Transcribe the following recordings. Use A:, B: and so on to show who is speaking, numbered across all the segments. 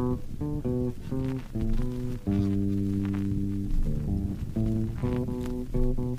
A: Thank you.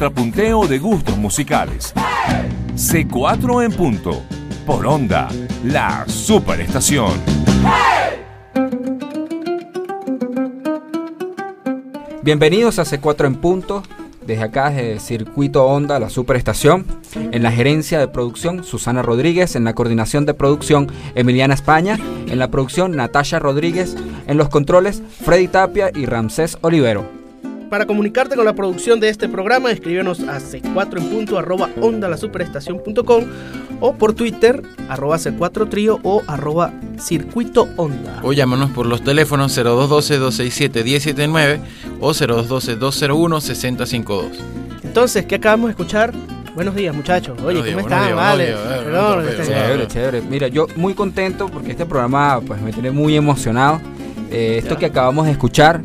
A: De gustos musicales. C4 en punto. Por onda, la superestación.
B: Bienvenidos a C4 en punto. Desde acá, desde Circuito Onda, la superestación. En la gerencia de producción, Susana Rodríguez. En la coordinación de producción, Emiliana España. En la producción, Natasha Rodríguez. En los controles, Freddy Tapia y Ramsés Olivero.
C: Para comunicarte con la producción de este programa, escríbenos a c4 en punto arroba onda la superestación.com o por Twitter arroba c4 trío o arroba circuito onda.
D: O llámanos por los teléfonos 0212-267-179 o 0212-201-6052.
C: Entonces, ¿qué acabamos de escuchar? Buenos días, muchachos. Oye, ¿cómo están? Vale.
B: Chévere, chévere. Mira, yo muy contento porque este programa pues me tiene muy emocionado. Eh, esto que acabamos de escuchar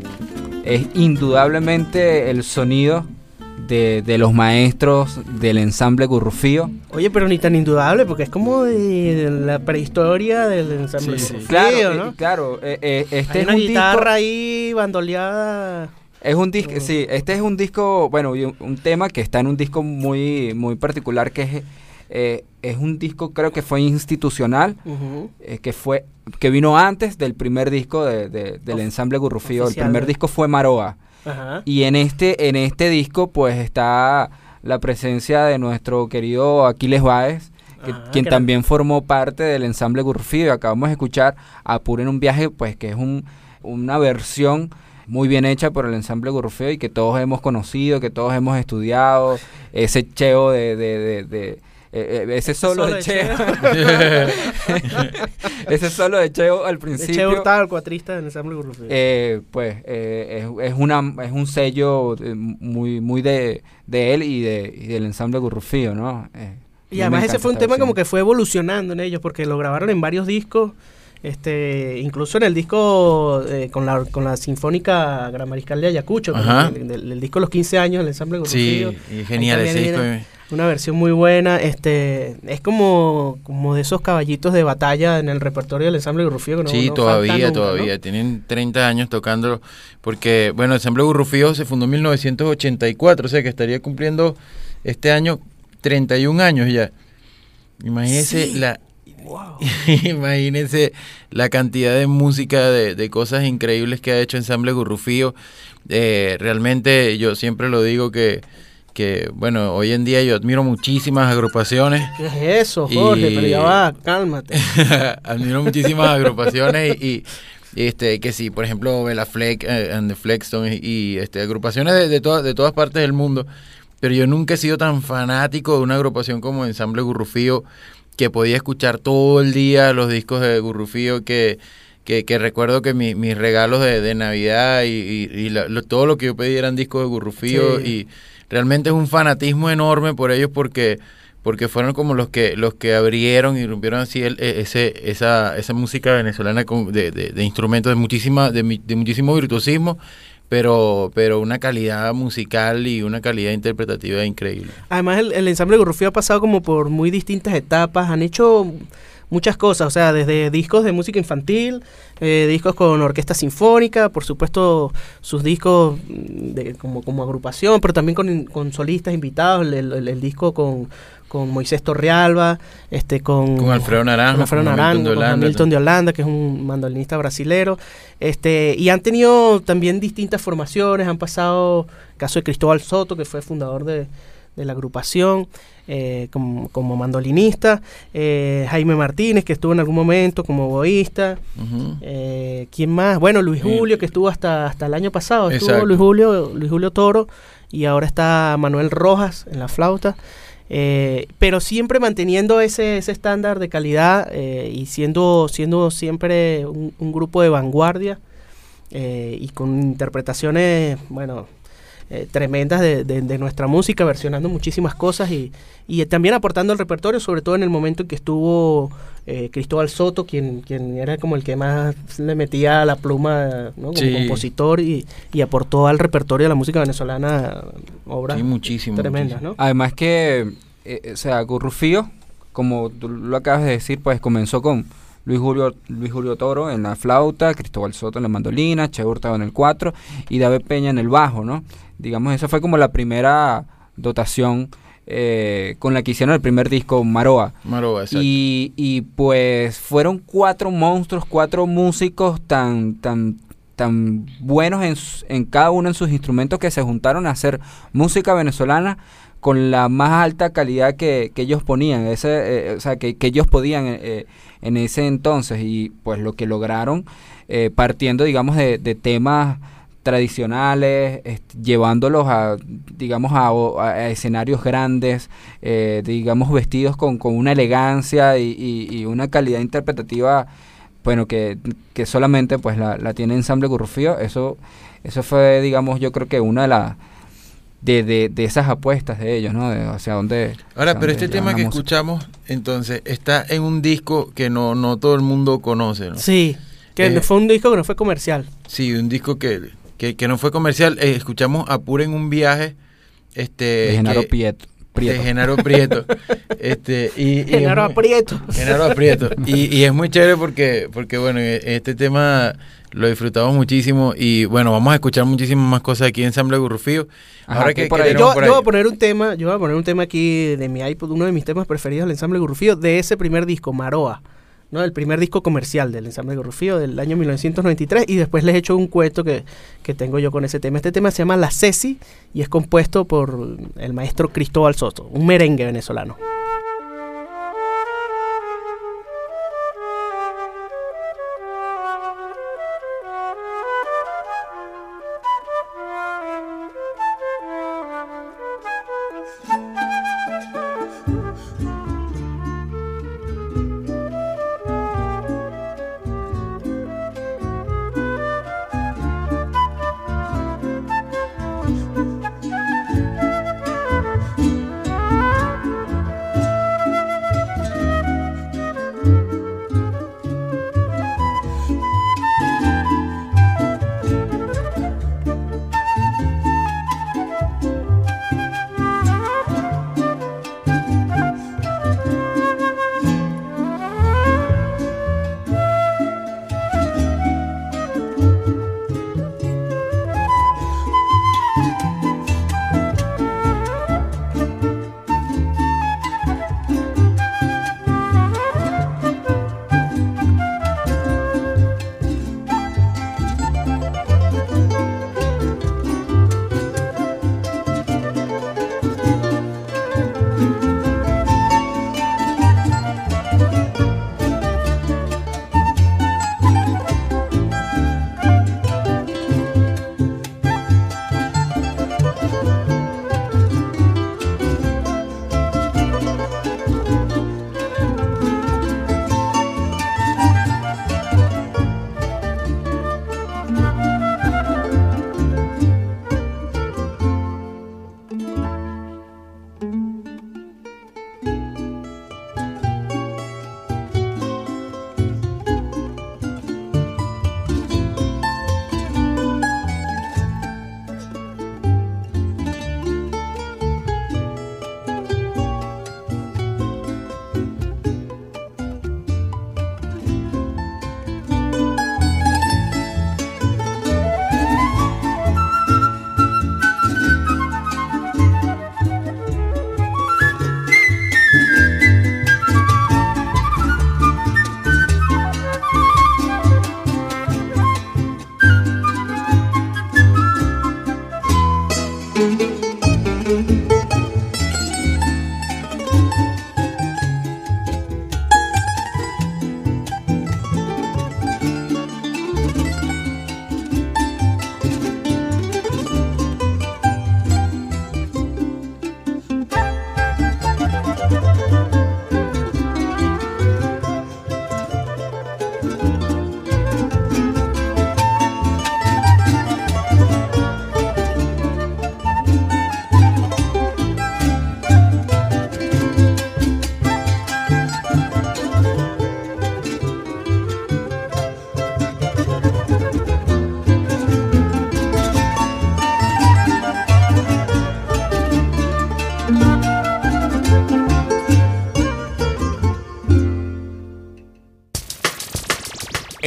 B: es indudablemente el sonido de, los maestros del ensamble Gurrufío.
C: Oye, pero ni tan indudable, porque es como de la prehistoria del ensamble sí,
B: Claro, ¿no? claro. Eh, eh, este
C: es una guitarra ahí bandoleada.
B: Es un disco, sí, este es un disco, bueno, un tema que está en un disco muy, muy particular que es eh, es un disco, creo que fue institucional, eh, que fue que vino antes del primer disco de, del ensamble Gurrufío. El primer disco fue Maroa. Y en este, en este disco, pues está la presencia de nuestro querido Aquiles Báez, quien también formó parte del ensamble Gurrufío. Acabamos de escuchar Apuren un viaje, pues que es un, una versión muy bien hecha por el ensamble Gurrufío y que todos hemos conocido, que todos hemos estudiado, ese cheo de eh, ese solo,
C: solo
B: de
C: de
B: Cheo. ese solo de Cheo al
C: De
B: principio.
C: Che Hurtado, el cuatrista del ensamble Gurrufío.
B: eh, pues eh, es, es una es un sello eh, muy muy de, de él y, de, y del ensamble Gurrufío, ¿no? Eh,
C: y además ese fue un tema como que fue evolucionando en ellos, porque lo grabaron en varios discos. Este, incluso en el disco eh, con, la, con la Sinfónica Gramariscal de Ayacucho, el, el- el disco Los 15 años, el ensamble
D: Sí,
C: Gurrufío.
D: y genial ese disco.
C: Una versión muy buena, este, es como, como de esos caballitos de batalla en el repertorio del ensamble Gurrufío. que no-
D: sí,
C: no
D: todavía, todavía.
C: ¿no?
D: Tienen 30 años tocándolo. Porque, bueno, el Ensamble Gurrufío se fundó en 1984, o sea que estaría cumpliendo este año 31 años ya. Imagínense
C: Sí.
D: la...
C: Wow.
D: Imagínense la cantidad de música, de, de cosas increíbles que ha hecho Ensamble Gurrufío. Eh, realmente yo siempre lo digo que, que, bueno, hoy en día yo admiro muchísimas agrupaciones.
C: ¿Qué es eso, Jorge?
D: Y-
C: Pero ya va, cálmate.
D: Admiro muchísimas agrupaciones y, y, este que sí, por ejemplo, Bella Fleck eh, and the Flexstones y, y, este agrupaciones de, de, todas de todas partes del mundo, pero yo nunca he sido tan fanático de una agrupación como Ensamble Gurrufío que podía escuchar todo el día los discos de Gurrufío que que, que recuerdo que mi- mis regalos de, de Navidad y, y- y la- lo- todo lo que yo pedí eran discos de Gurrufío
C: Sí.
D: y realmente es un fanatismo enorme por ellos porque porque fueron como los que los que abrieron y rompieron así el, e- ese esa, esa música venezolana con- de, de- de instrumentos de muchísima de, de muchísimo virtuosismo pero pero una calidad musical y una calidad interpretativa increíble
C: Además, el, el ensamble Gurrufío ha pasado como por muy distintas etapas. Han hecho muchas cosas, o sea, desde discos de música infantil, eh, discos con orquesta sinfónica, por supuesto sus discos mm, de, como, como agrupación, pero también con, con solistas invitados, el, el- el disco con, con Moisés Torrealba, este, con,
D: con Alfredo Naranjo
C: con Alfredo
D: con Hamilton de
C: con
D: Holanda,
C: Hamilton de Holanda, que es un mandolinista brasilero. Este, y han tenido también distintas formaciones, han pasado caso de Cristóbal Soto, que fue fundador de, de la agrupación eh, como, como mandolinista, eh, Jaime Martínez, que estuvo en algún momento como boísta, eh, ¿quién más? Bueno, Luis
D: Sí.
C: Julio, que estuvo hasta, hasta el año pasado, estuvo
D: Exacto.
C: Luis Julio, Luis Julio Toro, y ahora está Manuel Rojas en la flauta. Eh, pero siempre manteniendo ese, ese estándar de calidad eh, y siendo, siendo siempre un, un grupo de vanguardia eh, y con interpretaciones, bueno, eh, tremendas de, de- de nuestra música, versionando muchísimas cosas y, y también aportando al repertorio, sobre todo en el momento en que estuvo eh, Cristóbal Soto, quien, quien era como el que más le metía la pluma ¿no? como
D: Sí.
C: compositor y, y aportó al repertorio de la música venezolana obras
D: Sí, muchísimo,
C: tremendas,
D: muchísimo.
C: ¿no?
B: Además que, eh, o sea, Gurrufío, como tú lo acabas de decir, pues comenzó con Luis Julio, Luis Julio Toro en la flauta, Cristóbal Soto en la mandolina, Che Hurtado en el cuatro y David Peña en el bajo, ¿no? Digamos, esa fue como la primera dotación eh, con la que hicieron el primer disco, Maroa.
D: Maroa, exacto.
B: Y, y pues fueron cuatro monstruos, cuatro músicos tan, tan, tan buenos en, en cada uno en sus instrumentos que se juntaron a hacer música venezolana con la más alta calidad que, que ellos ponían, ese, eh, o sea, que, que ellos podían eh, eh, en ese entonces. Y pues lo que lograron, eh, partiendo, digamos, de, de temas tradicionales, este, llevándolos a, digamos, a, escenarios grandes, eh, digamos, vestidos con, con una elegancia y, y- y una calidad interpretativa, bueno, que, que solamente pues la, la tiene Ensamble Gurrufío. Eso, eso fue, digamos, yo creo que una de las... De, de, de esas apuestas de ellos, ¿no? De hacia dónde...
D: Ahora,
B: hacia
D: pero
B: dónde
D: este tema que
B: música.
D: escuchamos, entonces, está en un disco que no, no todo el mundo conoce, ¿no?
C: Sí, que
D: Eh,
C: fue un disco que no fue comercial.
D: Sí, un disco que, que, que no fue comercial. Eh, escuchamos Apura en un viaje. Este,
B: De Genaro
D: que-
B: Prieto. Prieto.
D: De Genaro Prieto. este, y,
C: Genaro
D: muy-
C: Aprieto.
D: Genaro Aprieto. Y, y es muy chévere porque, porque, bueno, e- este tema lo disfrutamos muchísimo. Y bueno, vamos a escuchar muchísimas más cosas aquí en Ensamble Gurrufío.
B: Ajá,
D: Ahora
B: ¿qué
D: que,
B: por ahí?
C: Yo,
D: por
C: yo voy a poner un tema, yo voy a poner un tema aquí de mi iPod, uno de mis temas preferidos del ensamble Gurrufío, de ese primer disco, Maroa, ¿no? El primer disco comercial del ensamble Gurrufío del año 1993 y después les he hecho un cuento que, que tengo yo con ese tema. Este tema se llama La Ceci y es compuesto por el maestro Cristóbal Soto, un merengue venezolano.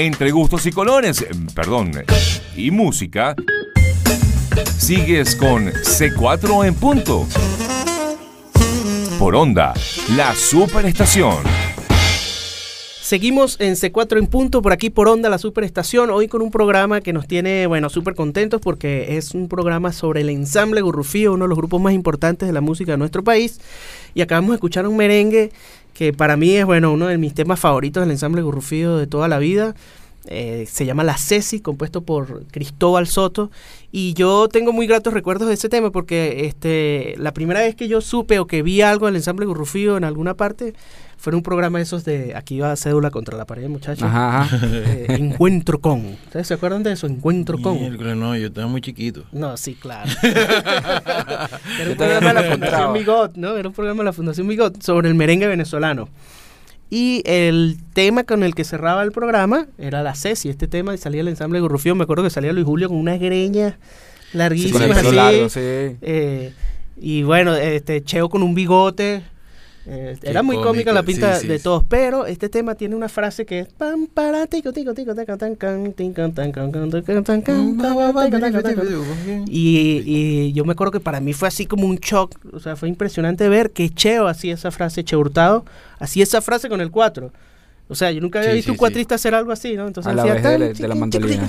A: Entre gustos y colores, perdón, y música, sigues con C4 en punto. Por onda, la superestación.
C: Seguimos en C4 en punto, por aquí por Onda, la Superestación, hoy con un programa que nos tiene, bueno, súper contentos porque es un programa sobre el ensamble Gurrufío, uno de los grupos más importantes de la música de nuestro país. Y acabamos de escuchar un merengue que para mí es, bueno, uno de mis temas favoritos del ensamble Gurrufío de toda la vida. Eh, se llama La Ceci, compuesto por Cristóbal Soto. Y yo tengo muy gratos recuerdos de ese tema porque este, la primera vez que yo supe o que vi algo del ensamble Gurrufío en alguna parte fue un programa de esos de aquí va cédula contra la pared, muchachos. Ajá, eh, encuentro con. ¿Ustedes se acuerdan de eso? Encuentro con.
D: No, yo estaba muy chiquito.
C: No, sí, claro. Era un programa de la Fundación Migot, ¿no? Era un programa de la Fundación Migot sobre el merengue venezolano. Y el tema con el que cerraba el programa era la Ceci. Este tema y salía el ensamble Gurrufío. Me acuerdo que salía Luis Julio con unas greñas larguísimas. Sí, Largo, sí. Eh, y bueno, este Cheo con un bigote. Eh, era muy cómica la pinta de todos, pero este tema tiene una frase que es y, y yo me acuerdo que para mí fue así como un shock, o sea, fue impresionante ver que Cheo hacía esa frase, Cheo Hurtado, hacía esa frase con el 4. O sea, yo nunca había visto un cuatrista hacer algo así, ¿no? Entonces hacía
B: de, la mandolina.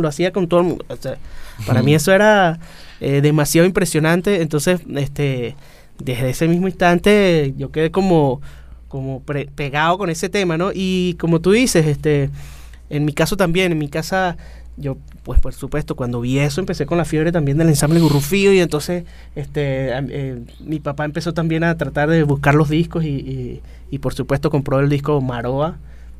C: lo hacía con todo el mundo. O sea, para mí eso era demasiado impresionante. Entonces, este desde ese mismo instante yo quedé como, como pegado con ese tema, ¿no? Y como tú dices, este, en mi caso también, en mi casa, yo, pues por supuesto, cuando vi eso empecé con la fiebre también del ensamble Gurrufío y entonces este, eh, mi papá empezó también a tratar de buscar los discos y, y, por supuesto compró el disco Maroa.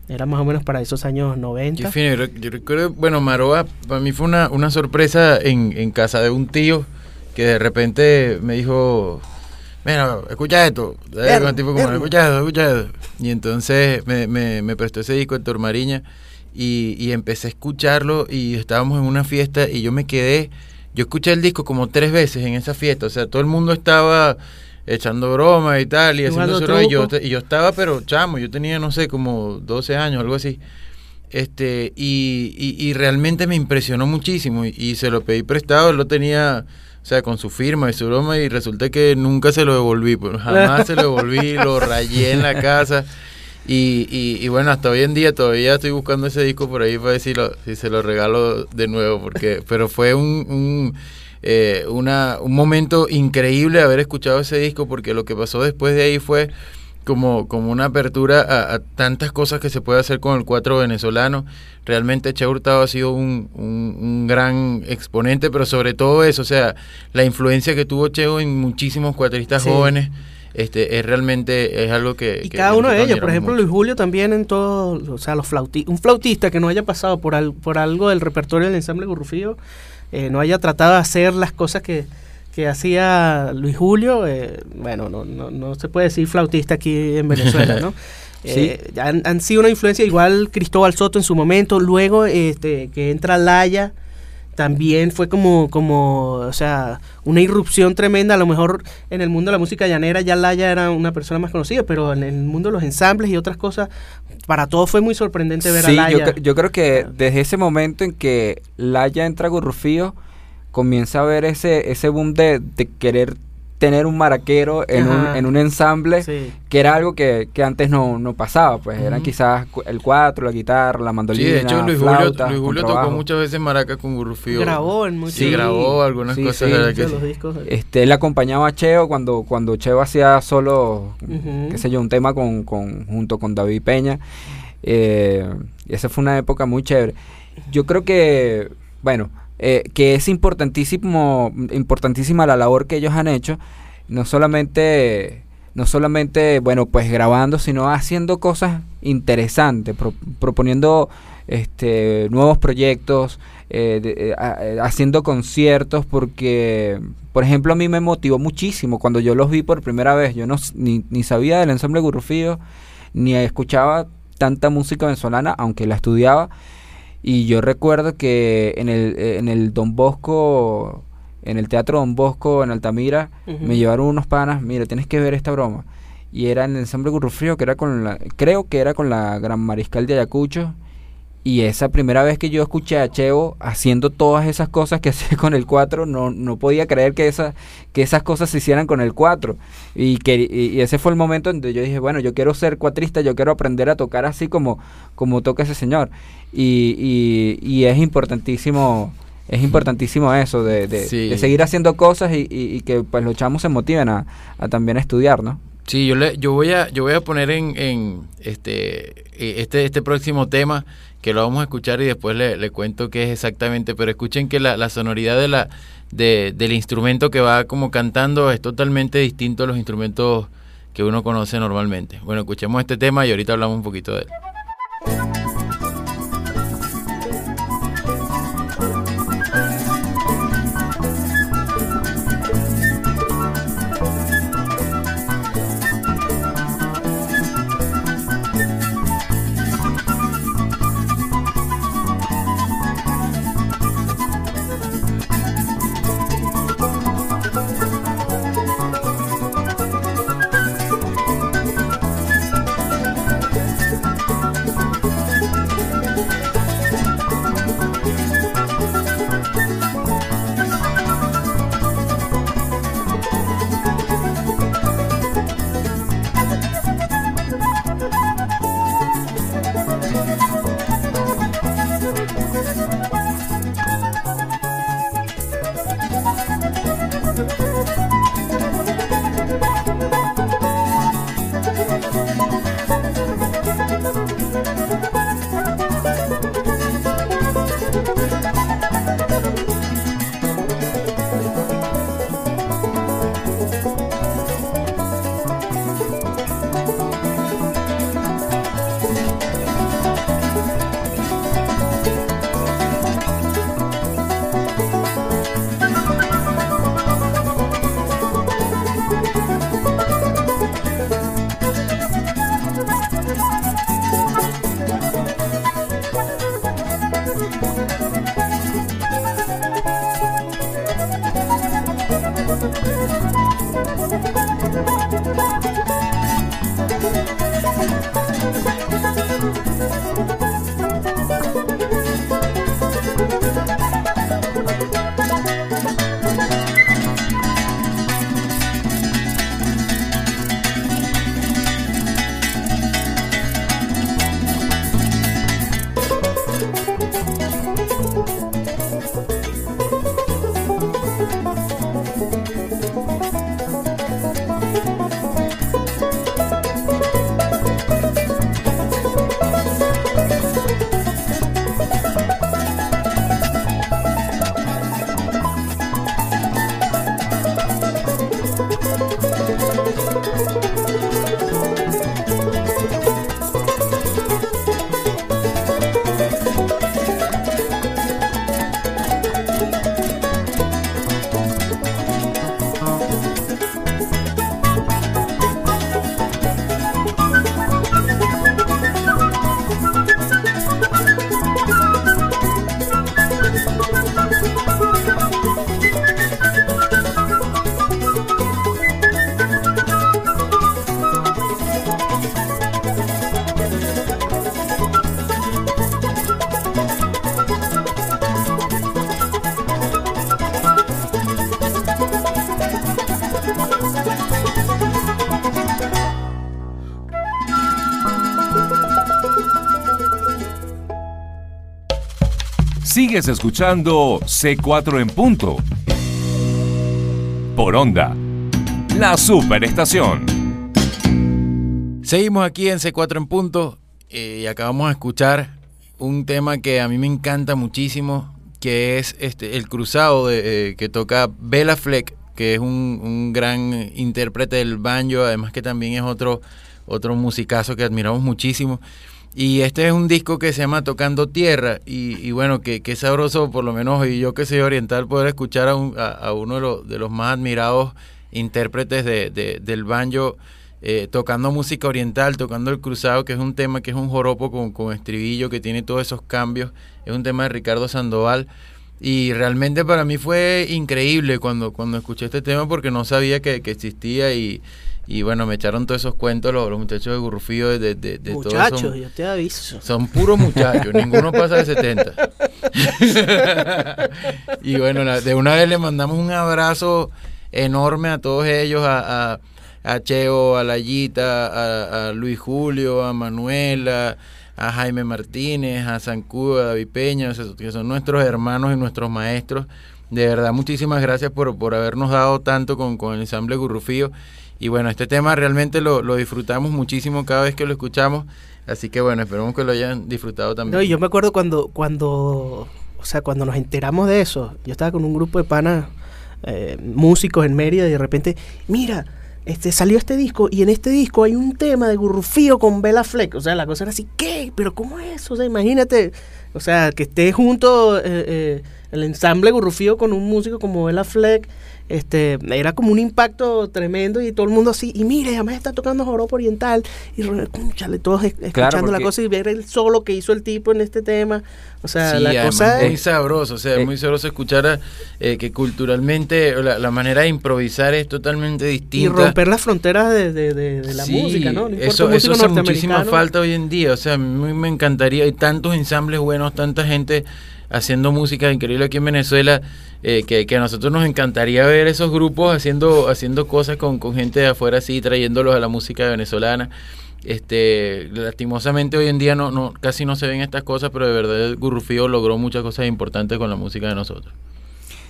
C: Era más o menos para esos años 90.
D: Yo, recuerdo, bueno, Maroa para mí fue una, una sorpresa en, en casa de un tío que de repente me dijo, mira, escucha esto. escucha esto, escucha esto. Y entonces me, me, me prestó ese disco de Tormariña y, y empecé a escucharlo y estábamos en una fiesta y yo me quedé, yo escuché el disco como tres veces en esa fiesta, o sea, todo el mundo estaba echando broma y tal, y haciendo su y yo, y yo estaba, pero chamo, yo tenía, no sé, como 12 años, algo así. Este, y, y, y realmente me impresionó muchísimo y, y, se lo pedí prestado, él lo tenía o sea, con su firma y su broma, y resulta que nunca se lo devolví, pues, jamás se lo devolví, lo rayé en la casa. Y, y, bueno, hasta hoy en día todavía estoy buscando ese disco por ahí para decirlo, si se lo regalo de nuevo, porque pero fue un, un, eh, una, un momento increíble haber escuchado ese disco, porque lo que pasó después de ahí fue como, como una apertura a, tantas cosas que se puede hacer con el cuatro venezolano. Realmente Che Hurtado ha sido un, un, gran exponente, pero sobre todo eso, o sea, la influencia que tuvo Cheo en muchísimos cuatristas jóvenes. Este, es realmente es algo que...
C: Y cada uno de ellos, por ejemplo, Luis Julio también en todo, o sea, los flauti un flautista que no haya pasado por, al, por algo del repertorio del ensamble Gurrufío, eh, no haya tratado de hacer las cosas que, que hacía Luis Julio, eh, bueno, no, no, no, se puede decir flautista aquí en Venezuela, ¿no? Eh, han, sido una influencia igual Cristóbal Soto en su momento, luego este, que entra Laya, también fue como, como, o sea, una irrupción tremenda, a lo mejor en el mundo de la música llanera ya Laya era una persona más conocida, pero en el mundo de los ensambles y otras cosas, para todos fue muy sorprendente ver a Laya.
B: Yo, yo creo que desde ese momento en que Laya entra a Gurrufío, comienza a ver ese, ese boom de, querer tener un maraquero en, un, en un ensamble que era algo que, antes no, no pasaba, pues eran quizás el cuatro, la guitarra, la mandolina,
D: Sí, de hecho Luis Julio, Luis Julio tocó muchas veces maraca con Gurrufío.
C: Grabó en muchos
D: Sí, grabó algunas cosas.
B: los discos. Este, él acompañaba a Cheo cuando, cuando Cheo hacía solo, qué sé yo, un tema con, con, junto con David Peña. Eh, esa fue una época muy chévere. Yo creo que, bueno, eh, que es importantísimo, importantísima la labor que ellos han hecho, no solamente, no solamente, bueno, pues grabando, sino haciendo cosas interesantes, proponiendo este, nuevos proyectos, eh, eh, haciendo conciertos, porque, por ejemplo, a mí me motivó muchísimo cuando yo los vi por primera vez, yo no, ni, ni sabía del ensamble Gurrufío, ni escuchaba tanta música venezolana, aunque la estudiaba, y yo recuerdo que en el, eh, en el Don Bosco, en el Teatro Don Bosco, en Altamira, me llevaron unos panas, mira, tienes que ver esta broma. Y era en el ensamble Gurrufrío, que era con la, creo que era con la Gran Mariscal de Ayacucho. Y esa primera vez que yo escuché a Cheo haciendo todas esas cosas que hacía con el 4, no, no podía creer que, esa, que esas cosas se hicieran con el 4. Y, que, y, ese fue el momento en donde yo dije, bueno, yo quiero ser cuatrista, yo quiero aprender a tocar así como, como toca ese señor. Y, y, y es importantísimo es importantísimo eso, de, de, seguir haciendo cosas y, y, que pues los chamos se motiven a, a también estudiar, ¿no?
D: Sí, yo le, yo voy a, yo voy a poner en, en este, e, este, este próximo tema que lo vamos a escuchar y después le, le cuento qué es exactamente, pero escuchen que la, la sonoridad de la, de, del instrumento que va como cantando es totalmente distinto a los instrumentos que uno conoce normalmente. Bueno, escuchemos este tema y ahorita hablamos un poquito de él.
A: Sigues escuchando C4 en punto. Por onda. La superestación.
D: Seguimos aquí en C4 en punto eh, y acabamos de escuchar un tema que a mí me encanta muchísimo, que es este el cruzado de, eh, que toca Bella Fleck, que es un, un, gran intérprete del banjo, además que también es otro, otro musicazo que admiramos muchísimo. Y este es un disco que se llama Tocando Tierra y, bueno, que, que, sabroso por lo menos, y yo que soy oriental, poder escuchar a, un, a, uno de los, de los, más admirados intérpretes de, del banjo eh, tocando música oriental, tocando el cruzado, que es un tema que es un joropo con, con estribillo, que tiene todos esos cambios, es un tema de Ricardo Sandoval. Y realmente para mí fue increíble cuando, cuando escuché este tema porque no sabía que, que existía y, Y bueno, me echaron todos esos cuentos los, los muchachos de Gurrufío de, de, de, de
C: Muchachos,
D: son-
C: yo te aviso.
D: son puros muchachos, ninguno pasa de 70. y bueno, la- de una vez le mandamos un abrazo enorme a todos ellos, a, a, a Cheo, a Layita, a, a Luis Julio, a Manuela, a Jaime Martínez, a Zancudo, a David Peña, que son nuestros hermanos y nuestros maestros. De verdad, muchísimas gracias por, por habernos dado tanto con, con el ensamble Gurrufío. Y bueno, este tema realmente lo, lo disfrutamos muchísimo cada vez que lo escuchamos. Así que bueno, esperemos que lo hayan disfrutado también.
C: No, y yo me acuerdo cuando, cuando, o sea, cuando nos enteramos de eso, yo estaba con un grupo de panas, eh, músicos en Mérida, y de repente, mira, este salió este disco, y en este disco hay un tema de Gurrufío con Bella Fleck. O sea, la cosa era así, ¿qué? ¿Pero cómo es? O sea, imagínate, o sea, que esté junto eh, eh, el ensamble Gurrufío con un músico como Bella Fleck. Este, era como un impacto tremendo y todo el mundo así, y mire, además está tocando joropo oriental, y cónchale, todos es- escuchando la
B: porque-
C: cosa y ver el solo que hizo el tipo en este tema. O sea,
D: Sí,
C: la
D: además,
C: cosa
D: muy
C: es...
D: sabroso, o sea,
B: Eh,
D: muy sabroso escuchar a, eh, que culturalmente la, la manera de improvisar es totalmente
C: Y
D: distinta.
C: romper las fronteras de, de- de- de la
D: Sí,
C: música, ¿no?
D: Eso, eso hace muchísima falta hoy en día. O sea, a mí me encantaría. Hay tantos ensambles buenos, tanta gente haciendo música increíble aquí en Venezuela. eh, que, que a nosotros nos encantaría ver esos grupos haciendo haciendo cosas con, con gente de afuera así, trayéndolos a la música venezolana. Este, lastimosamente hoy en día no, no casi no se ven estas cosas, pero de verdad el Gurrufío logró muchas cosas importantes con la música de nosotros.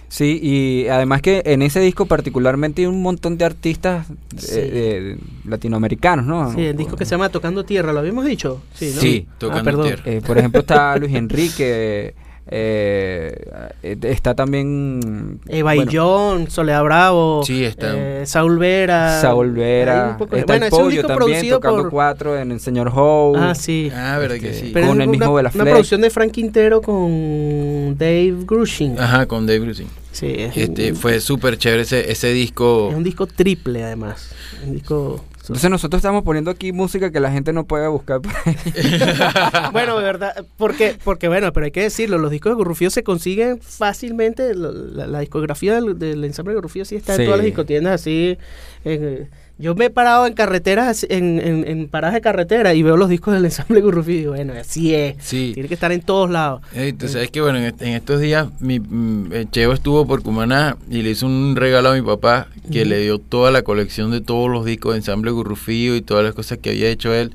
B: Sí, y además que en ese disco particularmente hay un montón de artistas eh, latinoamericanos, ¿no?
C: Sí, el disco que se llama Tocando Tierra, ¿lo habíamos dicho? Sí, ¿no?
D: Sí,
C: Ah,
D: Tocando
C: perdón.
D: Tierra.
B: Eh, por ejemplo, está Luis Enrique, eh, eh, está también...
C: Eva
B: bueno,
C: y John, Soledad Bravo,
D: Sí, está.
C: eh, Saúl Vera.
B: Saúl Vera,
C: de-
B: está
C: bueno,
B: el Pollo también
C: producido
B: tocando
C: por-
B: cuatro en el Señor Howe.
C: Ah, sí.
D: Ah, verdad que
B: Este,
D: sí.
C: Pero
B: con el
C: una,
B: mismo Bela
C: una producción de Frank Quintero con Dave Grushing.
D: Ajá, con Dave Grusin.
C: Sí, es,
D: Este,
C: un,
D: fue súper chévere ese, ese disco.
C: es un disco triple además. Un disco...
B: Entonces nosotros estamos poniendo aquí música que la gente no puede buscar por ahí.
C: bueno, de verdad, porque, porque bueno, pero hay que decirlo, los discos de Gurrufío se consiguen fácilmente, la, la discografía del, del ensamble de Gurrufío sí está
B: Sí.
C: en todas las discotiendas así. en, yo me he parado en carreteras, en, en, en paradas de carretera y veo los discos del ensamble de Gurrufío y bueno, así es.
D: Sí.
C: Tiene que estar en todos lados.
D: Tú sabes que bueno, en, est- en estos días mi mm, Cheo estuvo por Cumaná y le hizo un regalo a mi papá que le dio toda la colección de todos los discos de ensamble Gurrufío y todas las cosas que había hecho él.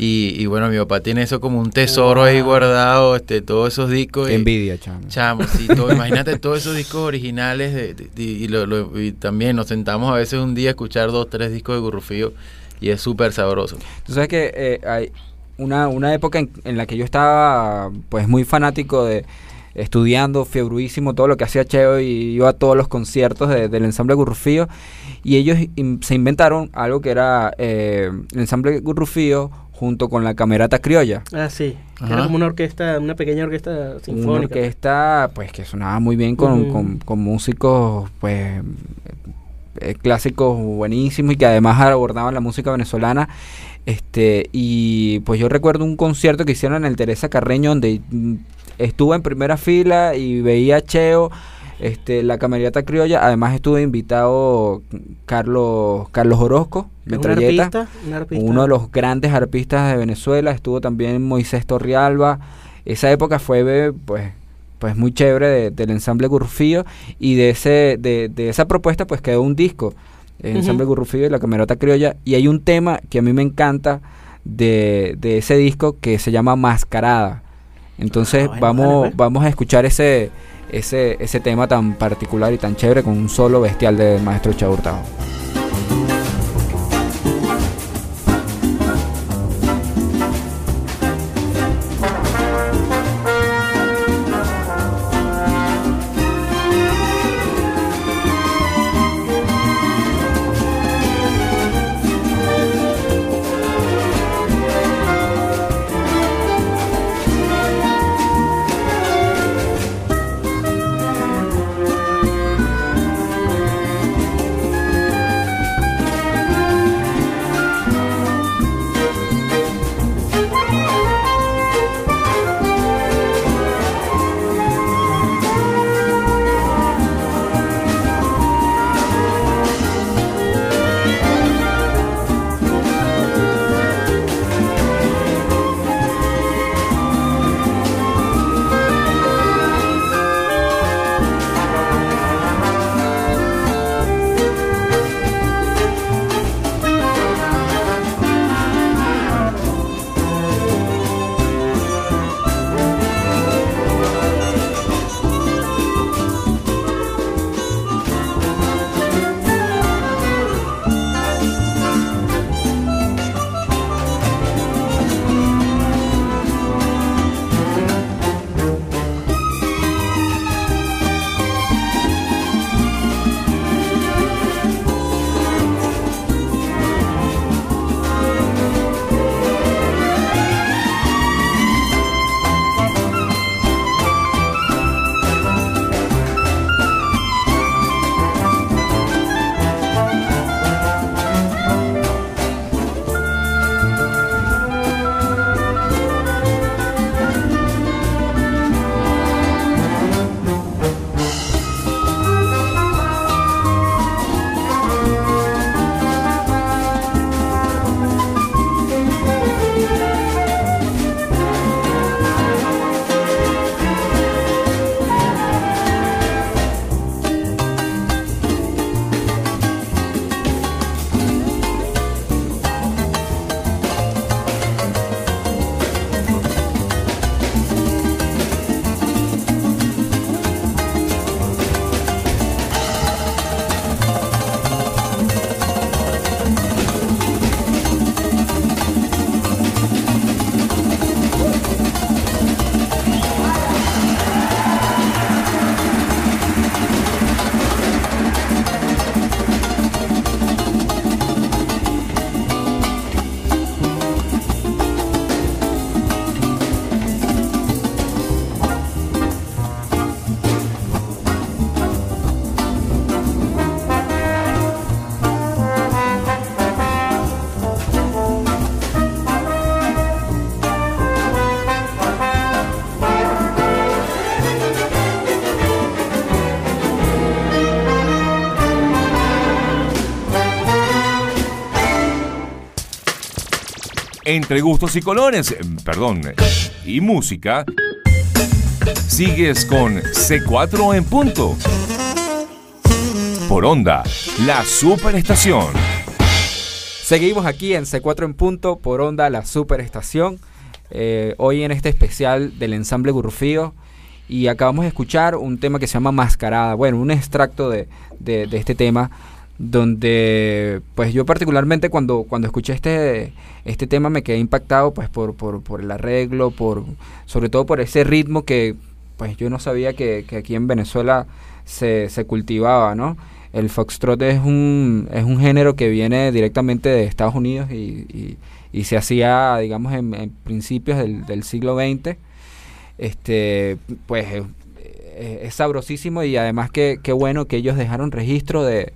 D: Y, y bueno, mi papá tiene eso como un tesoro ahí guardado, este, todos esos discos. y-
B: Envidia, chamo.
D: Chamo, sí, todo, imagínate todos esos discos originales de, de- de- y, lo- lo- y también nos sentamos a veces un día a escuchar dos, tres discos de Gurrufío y es súper sabroso.
B: Tú sabes que eh, hay una, una época en, en la que yo estaba pues muy fanático de estudiando, fiebruísimo, todo lo que hacía Cheo y iba a todos los conciertos de- del ensamble Gurrufío y ellos in- se inventaron algo que era eh, el ensamble Gurrufío junto con la Camerata Criolla.
C: Ah, sí.
D: Ajá.
C: Era como una orquesta, una pequeña orquesta
B: Una
C: sinfónica.
B: orquesta pues que sonaba muy bien con, con- con músicos pues eh, clásicos buenísimos y que además abordaban la música venezolana este y pues yo recuerdo un concierto que hicieron en el Teresa Carreño donde mm, estuve en primera fila y veía a Cheo este la camerata criolla además estuve invitado Carlos Carlos Orozco
C: un
B: metralleta
C: arpista, un arpista.
B: uno de los grandes arpistas de Venezuela, estuvo también Moisés Torrialba. Esa época fue pues pues muy chévere de- del ensamble Gurrufío y de ese de, de esa propuesta pues quedó un disco, el ensamble Gurrufío y la camerata criolla y hay un tema que a mí me encanta de, de ese disco que se llama Mascarada. Entonces
C: Ah, bueno,
B: vamos
C: pues.
B: vamos a escuchar ese ese ese tema tan particular y tan chévere con un solo bestial del maestro Chao
A: Entre gustos y colores, eh, perdón, y música, sigues con C4 en punto. Por onda, la superestación.
B: Seguimos aquí en C4 en punto por onda la superestación. Eh, hoy en este especial del ensamble Gurrufío. Y acabamos de escuchar un tema que se llama Mascarada. Bueno, un extracto de este tema donde pues yo particularmente cuando, cuando escuché este, este tema me quedé impactado pues por, por, por el arreglo, por, sobre todo por ese ritmo que pues yo no sabía que, que aquí en Venezuela se, se cultivaba, ¿no? El foxtrot es un, es un género que viene directamente de Estados Unidos y, y, se hacía, digamos, en, principios del, del, siglo XX. Este, pues es, sabrosísimo y además que, qué bueno que ellos dejaron registro de,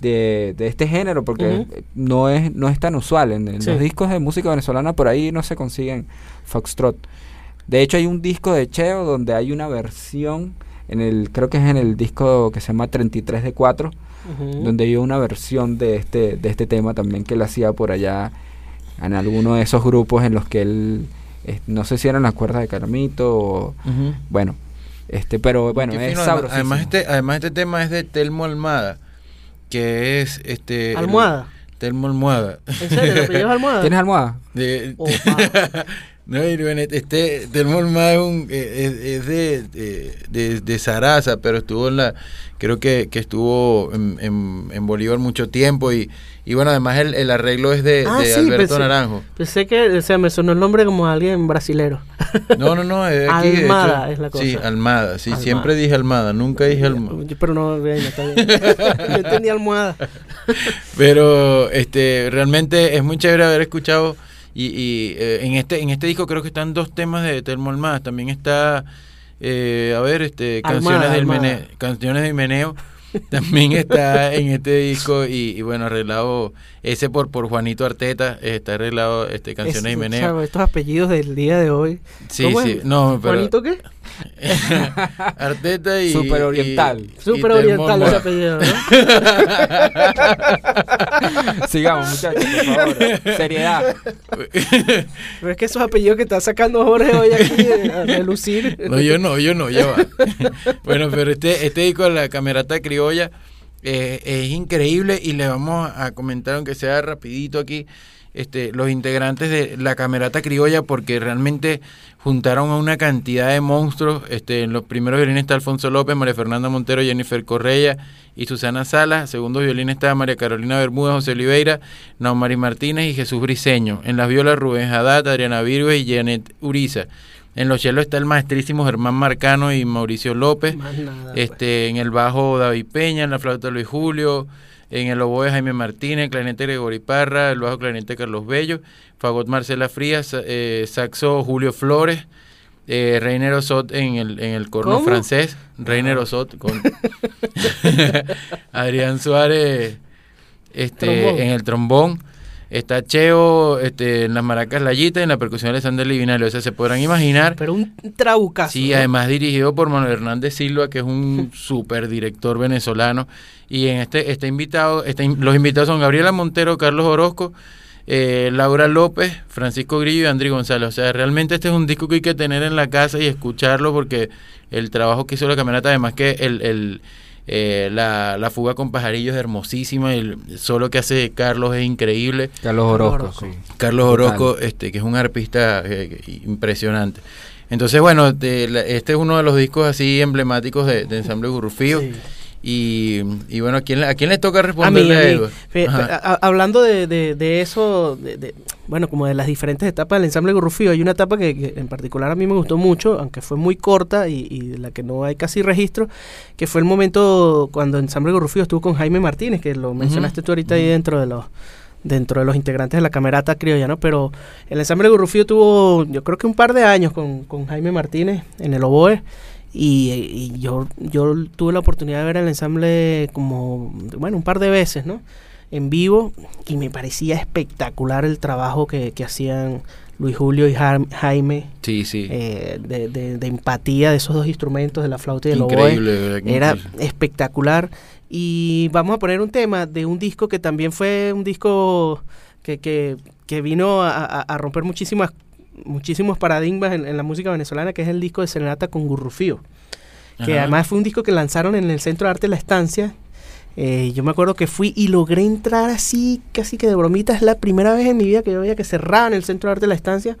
B: de, de, este género porque uh -huh. no es no es tan usual en, en sí. los discos de música venezolana por ahí no se consiguen foxtrot de hecho hay un disco de Cheo donde hay una versión en el creo que es en el disco que se llama 33 de 4 uh -huh. donde hay una versión de este de este tema también que él hacía por allá en alguno de esos grupos en los que él eh, no sé si eran las cuerdas de Caramito o uh -huh. bueno este pero bueno es
D: además, además este además este tema es de Telmo Almada que es este
C: almohada
D: el, Telmo Almohada
C: ¿En serio? ¿Te almohada?
B: ¿Tienes almohada?
D: De, oh, no, este Almohada es, un, es, es de, de, de, de, Sarasa, pero estuvo en la creo que, que estuvo en, en, en, Bolívar mucho tiempo y, y bueno, además el, el arreglo es de,
C: ah, sí,
D: Alberto
C: pensé,
D: Naranjo.
C: Pensé que, o sea, me sonó el nombre como alguien brasilero.
D: No, no, no, es aquí,
C: Almada
D: hecho,
C: es la cosa.
D: Sí, Almada, sí, Almada. siempre dije Almada, nunca dije Almada.
C: Pero no, bien, está bien. Yo entendí Almohada.
D: Pero este realmente es muy chévere haber escuchado y, y eh, en este en este disco creo que están dos temas de Telmo Almada, también está eh, a ver, este canciones
C: Almada,
D: del
C: Almada.
D: Meneo, canciones de Meneo también está en este disco y, y, bueno arreglado ese por por Juanito Arteta está arreglado este canciones
C: es,
D: y meneo
C: chavo, estos apellidos del día de hoy.
D: Sí sí es? no pero
C: Juanito qué
D: Arteta y
B: super oriental.
D: y,
C: super oriental ese apellido ¿no?
B: sigamos muchachos por favor. Seriedad.
C: Pero es que esos apellidos que está sacando Jorge hoy aquí a relucir.
D: No yo no yo no ya va. Bueno pero este este disco de la camerata criolla eh, es increíble y le vamos a comentar, aunque sea rapidito aquí, este, los integrantes de la Camerata Criolla, porque realmente juntaron a una cantidad de monstruos. Este, en los primeros violines está Alfonso López, María Fernanda Montero, Jennifer Correia y Susana Salas. Segundo violín está María Carolina Bermúdez, José Oliveira, Naumari Martínez y Jesús Briseño. En las violas Rubén Haddad, Adriana Virgo y Janet Uriza. En los chelos está el maestrísimo Germán Marcano y Mauricio López.
C: Nada,
D: este, pues. En el bajo David Peña, en la flauta Luis Julio, en el oboe Jaime Martínez, el clarinete Gregory Parra, el bajo clarinete Carlos Bello, fagot Marcela Frías, eh, saxo Julio Flores, eh, Reiner Osot en el, en el corno
C: ¿Cómo?
D: francés, Reiner
C: Ah.
D: Osot con Adrián Suárez este,
C: Trombón.
D: en el trombón. Está Cheo este, en las maracas Layita, en la percusión Alexander Livinal. O sea, se podrán imaginar.
C: Pero un trabucazo.
D: Sí,
C: ¿no?
D: además dirigido por Manuel Hernández Silva, que es un super director venezolano. Y en este está invitado, está, los invitados son Gabriela Montero, Carlos Orozco, eh, Laura López, Francisco Grillo y Andri González. O sea, realmente este es un disco que hay que tener en la casa y escucharlo porque el trabajo que hizo la camerata, además que el, el eh, la, la, fuga con pajarillos es hermosísima, el solo que hace Carlos es increíble.
B: Carlos Orozco, sí.
D: Carlos Orozco, este, que es un arpista eh, impresionante. Entonces, bueno, de, este es uno de los discos así emblemáticos de, de Ensamble Gurrufío. Sí. Y, y, bueno, ¿a quién, ¿a quién le toca responderle
C: a, mí, a, mí. a, a Hablando de, de, de eso, de, bueno, como de las diferentes etapas del ensamble Gurrufío, hay una etapa que, que, en particular a mí me gustó mucho, aunque fue muy corta y, y, de la que no hay casi registro, que fue el momento cuando el ensamble Gurrufío estuvo con Jaime Martínez, que lo mencionaste uh -huh. tú ahorita uh -huh. ahí dentro de los dentro de los integrantes de la camerata criolla, ¿no? Pero el ensamble Gurrufío tuvo, yo creo que un par de años con, con Jaime Martínez en el oboe, y, y, yo, yo tuve la oportunidad de ver el ensamble como, bueno, un par de veces, ¿no? En vivo y me parecía espectacular el trabajo que, que hacían Luis Julio y Jaime.
D: Sí, sí.
C: Eh, de, de, de, empatía de esos dos instrumentos, de la flauta y del oboe. Era espectacular. Y vamos a poner un tema de un disco que también fue un disco que, que, que vino a, a- a romper muchísimas, muchísimos paradigmas en, en la música venezolana, que es el disco de Serenata con Gurrufío. Que
D: Ajá.
C: además fue un disco que lanzaron en el Centro de Arte La Estancia. Eh, yo me acuerdo que fui y logré entrar así, casi que de bromita. Es la primera vez en mi vida que yo veía que cerraban el Centro de Arte La Estancia.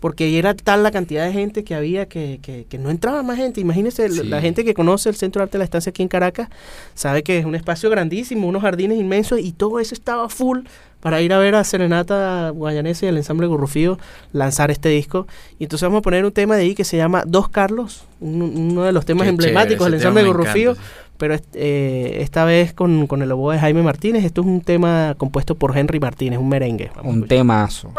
C: Porque era tal la cantidad de gente que había que, que, que no entraba más gente. Imagínense,
D: Sí.
C: la gente que conoce el Centro de Arte La Estancia aquí en Caracas sabe que es un espacio grandísimo, unos jardines inmensos y todo eso estaba full para ir a ver a Serenata Guayanese y el ensamble Gurrufío lanzar este disco. Y entonces vamos a poner un tema de ahí que se llama Dos Carlos, un- uno de los temas
D: Qué
C: emblemáticos del
D: tema
C: ensamble Gurrufío,
D: encanta.
C: Pero eh, esta vez con, con el oboe de Jaime Martínez. Esto es un tema compuesto por Henry Martínez, un merengue. Vamos
B: Un temazo.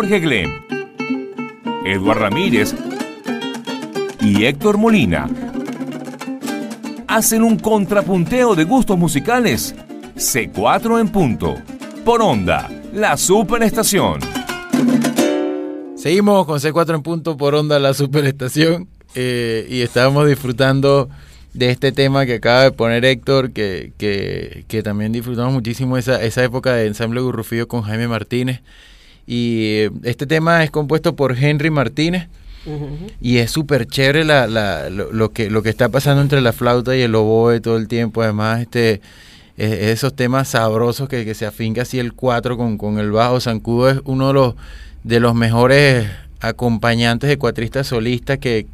A: Jorge Glem, Eduard Ramírez y Héctor Molina hacen un contrapunteo de gustos musicales. C4 en punto. Por onda, la superestación.
D: Seguimos con C4 en punto por onda la superestación eh, y estábamos disfrutando de este tema que acaba de poner Héctor, que, que, también disfrutamos muchísimo esa, esa época de ensamble Gurrufío con Jaime Martínez. Y eh, este tema es compuesto por Henry Martínez. Y es súper chévere la, la, lo, que, lo que está pasando entre la flauta y el oboe todo el tiempo. Además, este esos temas sabrosos que, que se afinca así el 4 con, con el bajo. Zancudo es uno de los, de los mejores acompañantes de cuatristas solistas que,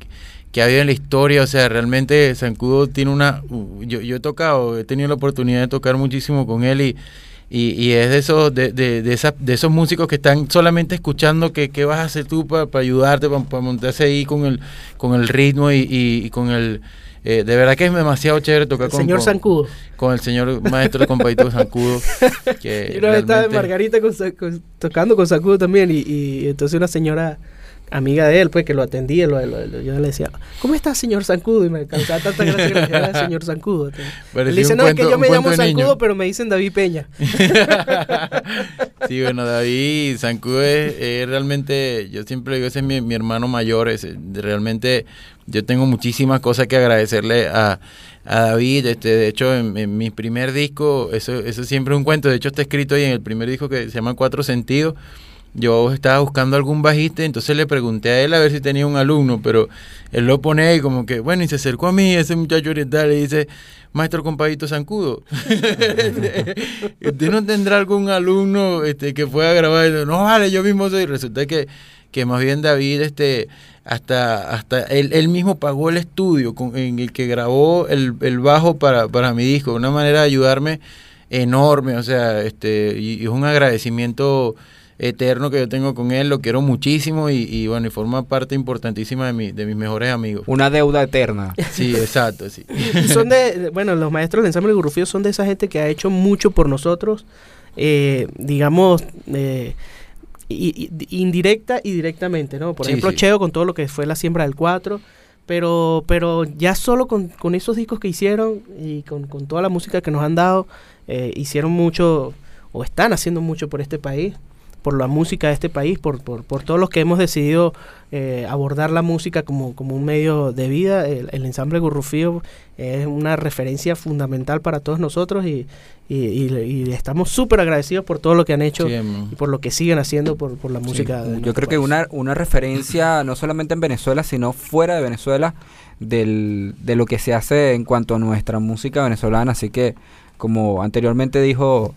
D: que ha habido en la historia. O sea, realmente Zancudo tiene una... Yo, yo he tocado, he tenido la oportunidad de tocar muchísimo con él y, y, es de esos, de, de, de, esa, de esos músicos que están solamente escuchando que, qué vas a hacer tú para ayudarte, para montarse ahí con el, con el ritmo y, y con el eh, de verdad que es demasiado chévere tocar
C: con, señor Zancudo.
D: con el señor maestro de compadito Zancudo.
C: Que Yo realmente... estaba Margarita tocando con Zancudo también y, y entonces una señora amiga de él, pues que lo atendía, lo, yo le decía, ¿cómo está señor Zancudo? Y me causaba tanta gracia que señor Zancudo. Él dice, no, es que yo me llamo Zancudo, pero me dicen David Peña.
D: sí, bueno, David Zancudo es, realmente, yo siempre digo, ese es mi, mi hermano mayor, es, realmente yo tengo muchísimas cosas que agradecerle a, a David. Este, de hecho, en, mi primer disco, eso, eso siempre es un cuento, de hecho está escrito ahí en el primer disco que se llama Cuatro Sentidos yo estaba buscando algún bajista, entonces le pregunté a él a ver si tenía un alumno, pero él lo pone ahí como que, bueno, y se acercó a mí, ese muchacho oriental, y dice, maestro compadito Zancudo, ¿usted no tendrá algún alumno este, que pueda grabar? No, vale, yo mismo soy. Resulta que, que más bien David, este, hasta, hasta él, él mismo pagó el estudio con, en el que grabó el, el bajo para, para mi disco, una manera de ayudarme enorme, o sea, este, y es un agradecimiento eterno que yo tengo con él, lo quiero muchísimo y, bueno, y forma parte importantísima de, mi, de mis mejores amigos.
B: Una deuda eterna.
D: Sí, exacto, sí.
C: son de, bueno, los maestros del ensamble Gurrufío son de esa gente que ha hecho mucho por nosotros, eh, digamos, eh, indirecta y directamente, ¿no? Por ejemplo, Cheo con todo lo que fue la siembra del 4, pero, pero ya solo con, con esos discos que hicieron y con, con, toda la música que nos han dado, eh, hicieron mucho o están haciendo mucho por este país por la música de este país, por, por, por todos los que hemos decidido eh, abordar la música como, como un medio de vida. El, ensamble Gurrufío es una referencia fundamental para todos nosotros y, y, estamos súper agradecidos por todo lo que han hecho y por lo que siguen haciendo por, por la música.
B: Yo creo que una, una referencia no solamente en Venezuela, sino fuera de Venezuela del, de lo que se hace en cuanto a nuestra música venezolana. Así que, como anteriormente dijo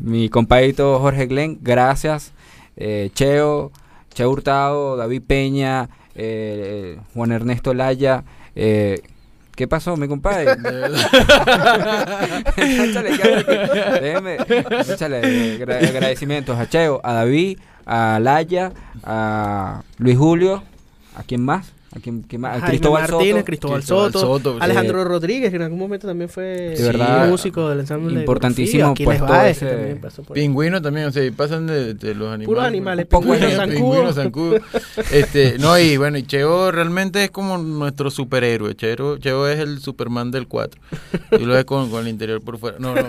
B: mi compadrito Jorge Glenn, gracias. Eh, Cheo, Cheo Hurtado, David Peña, eh, Juan Ernesto Laya. Eh, ¿Qué pasó, mi compadre? déjeme, agradecimientos a Cheo, a David, a Laya, a Luis Julio, ¿a quién más? ¿A quién, más?
C: Cristóbal Martínez, Cristóbal, Soto, Alejandro Rodríguez, que en algún momento también fue músico del ensamble
B: importantísimo
C: de pues,
D: también Pingüino también, o sea, pasan de, los animales.
C: Puros animales, pingüino,
D: zancudo. este, no, y bueno, y Cheo realmente es como nuestro superhéroe. Cheo, Cheo es el Superman del 4. Y lo es con, con el interior por fuera. No, no.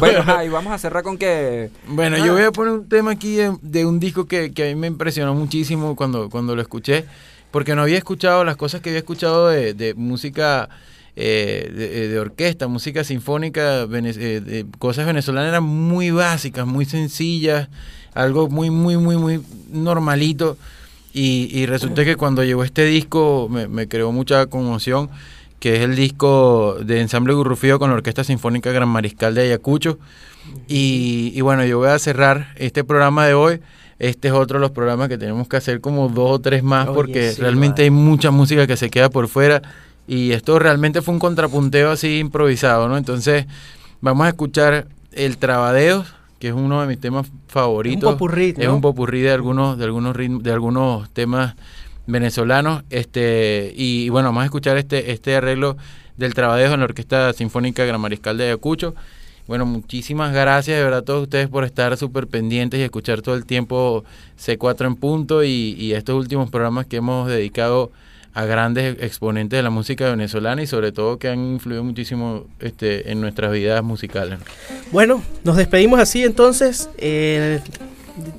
B: bueno, y vamos a cerrar con que...
D: Bueno, yo voy a poner un tema aquí de, de un disco que, que a mí me impresionó muchísimo cuando cuando, lo escuché, porque no había escuchado las cosas que había escuchado de, música eh, eh, de, orquesta, música sinfónica, eh, de cosas venezolanas eran muy básicas, muy sencillas, algo muy, muy, muy, muy normalito. Y, y resulta que cuando llegó este disco me, creó mucha conmoción, que es el disco de ensamble Gurrufío con la Orquesta Sinfónica Gran Mariscal de Ayacucho. Y, y bueno, yo voy a cerrar este programa de hoy este es otro de los programas que tenemos que hacer como dos o tres más porque realmente hay mucha música que se queda por fuera y esto realmente fue un contrapunteo así improvisado, ¿no? Entonces vamos a escuchar el Trabadeos, que es uno de mis temas favoritos. Es un
C: popurrí,
D: Es un popurrí de algunos, de algunos de algunos temas venezolanos. Este, y, bueno, vamos a escuchar este, este arreglo del Trabadeos en la Orquesta Sinfónica Gran Mariscal de Ayacucho. Bueno, muchísimas gracias de verdad a todos ustedes por estar súper pendientes y escuchar todo el tiempo C4 en punto y, estos últimos programas que hemos dedicado a grandes exponentes de la música venezolana y sobre todo que han influido muchísimo este, en nuestras vidas musicales.
C: Bueno, nos despedimos así entonces. Eh,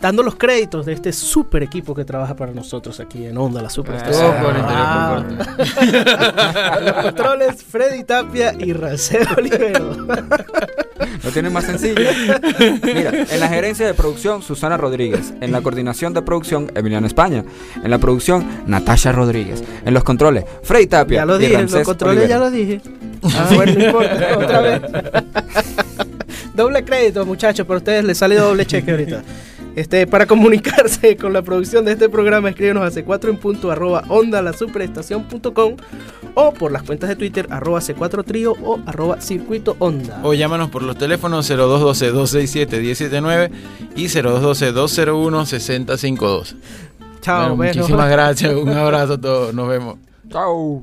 C: dando los créditos de este super equipo que trabaja para nosotros aquí en Onda, la super
D: Todo por interior, por fuerte.
C: Los controles, Freddy Tapia y Rancel Olivero.
B: Lo tienen más sencillo. Mira, en la gerencia de producción, Susana Rodríguez. En la coordinación de producción, Emiliano España. En la producción, Natasha Rodríguez. En los controles, Freddy Tapia.
C: Ya lo dije,
B: Ramsés
C: los controles ya lo dije. Ah, bueno, no importa, otra vez. doble crédito, muchachos, para ustedes les sale doble cheque ahorita. Este, para comunicarse con la producción de este programa, escríbenos a c4 en punto arroba onda la superestación.com o por las cuentas de Twitter arroba c4 trío o arroba circuito onda.
D: O llámanos por los teléfonos 0212-267-179 y 0212-201-6052.
C: Chao,
D: Bueno,
C: bueno.
D: muchísimas gracias, un abrazo a todos, nos vemos.
B: Chao.